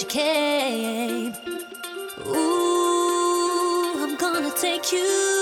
you came. Ooh, I'm gonna take you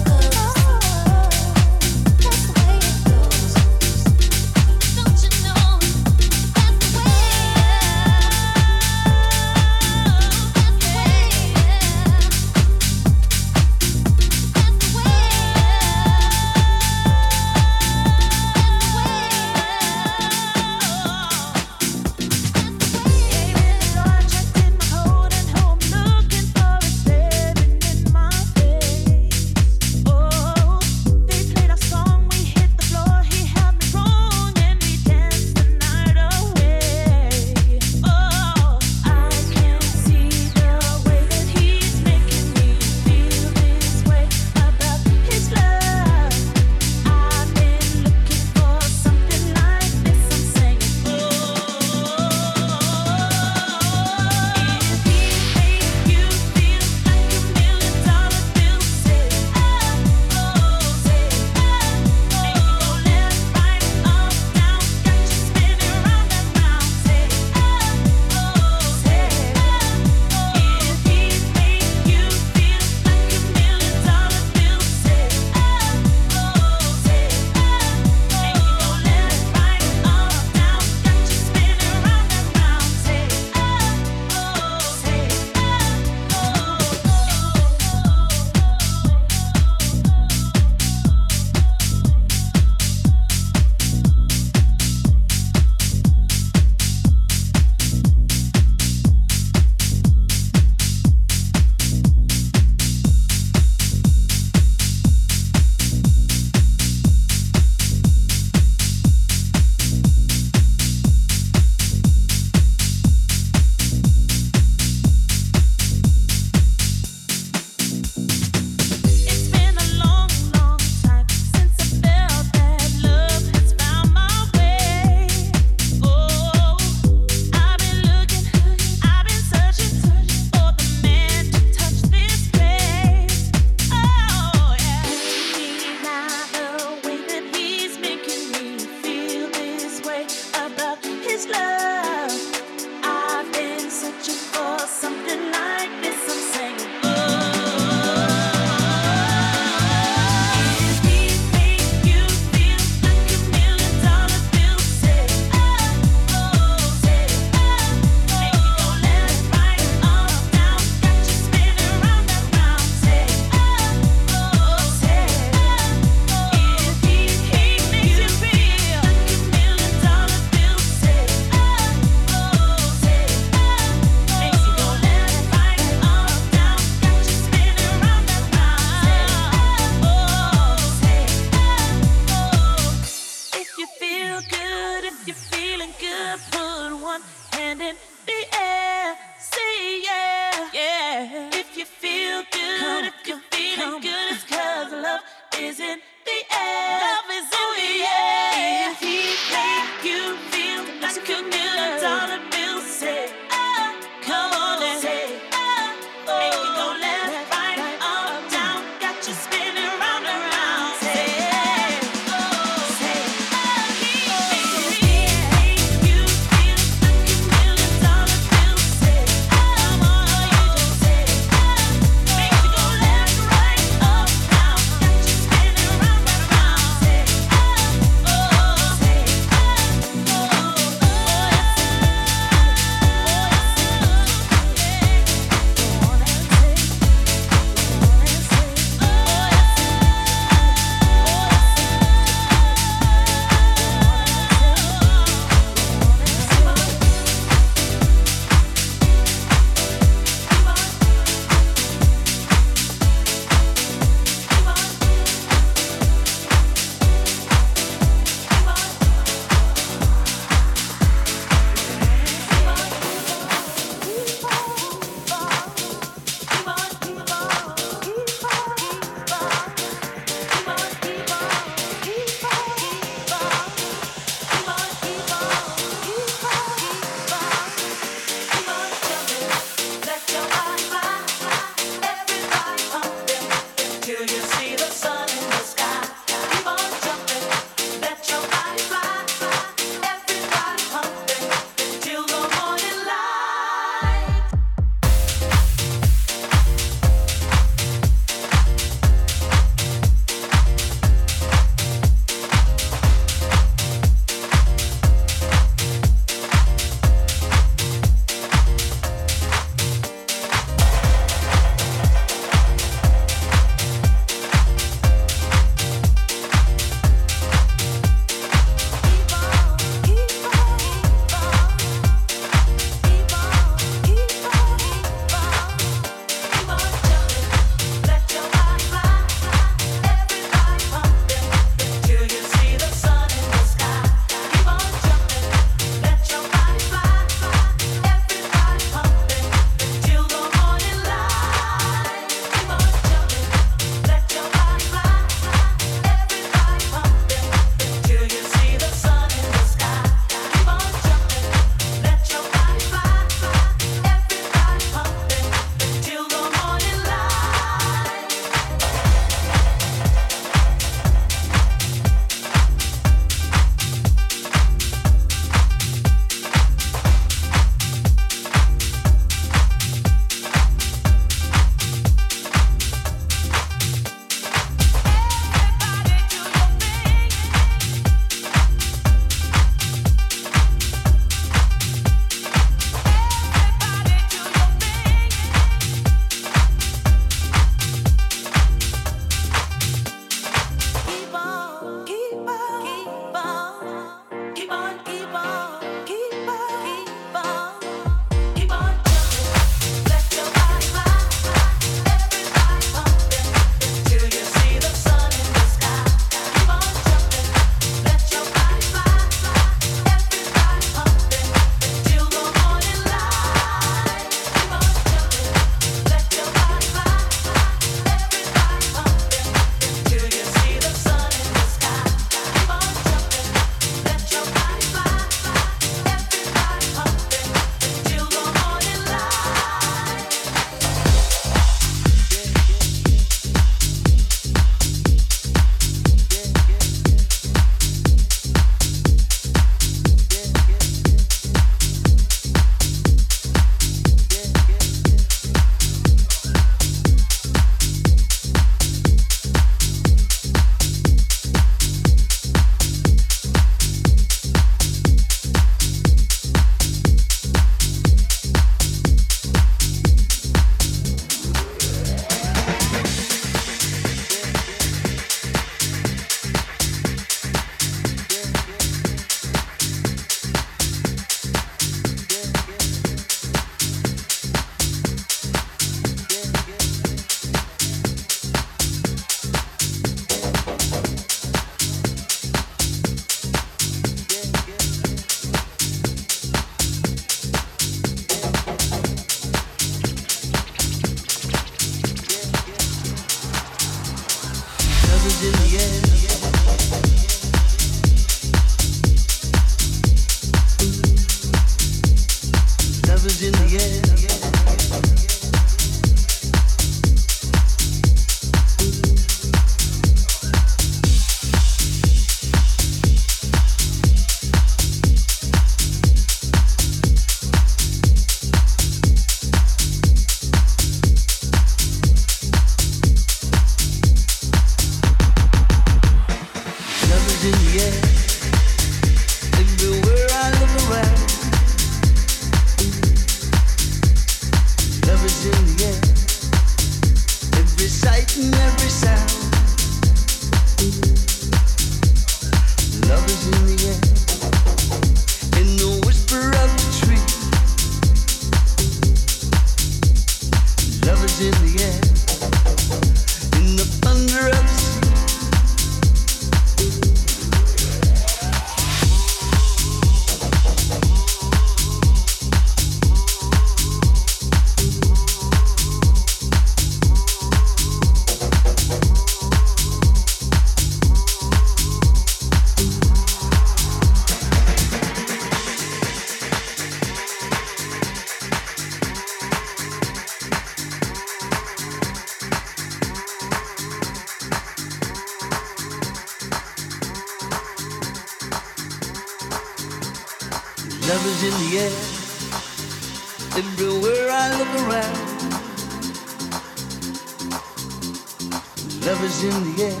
Love is in the air.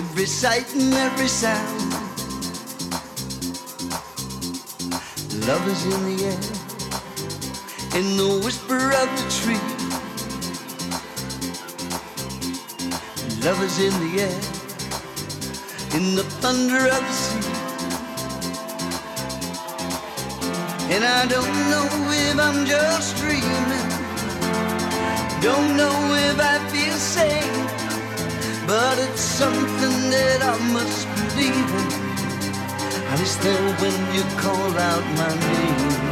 Every sight and every sound. Love is in the air. In the whisper of the tree. Love is in the air. In the thunder of the sea. And I don't know if I'm just dreaming. Don't know if I feel safe. But it's something that I must believe in. And it's there when you call out my name.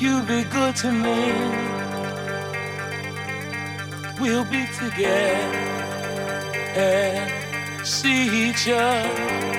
you be good to me. We'll be together and see each other.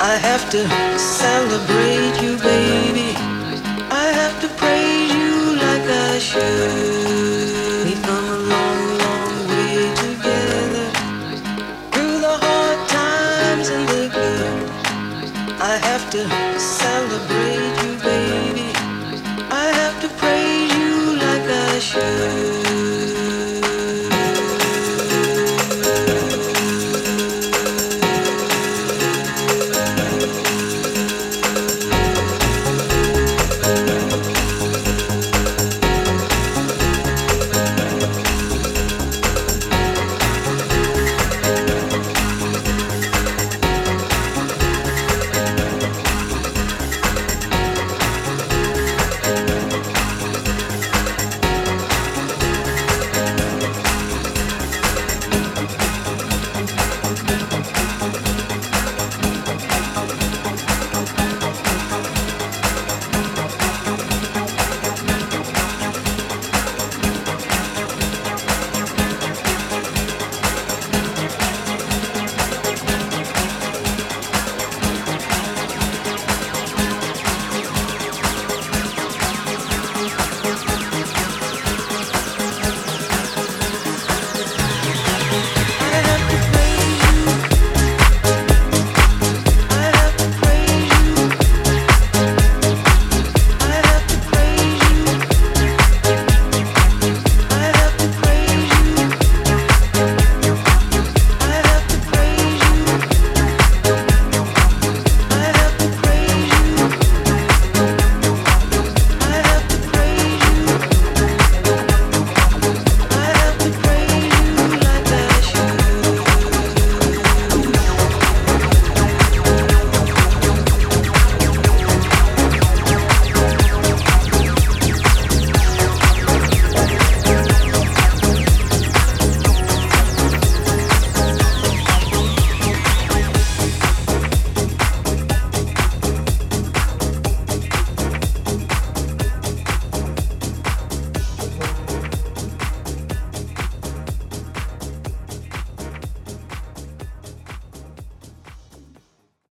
I have to celebrate you, baby.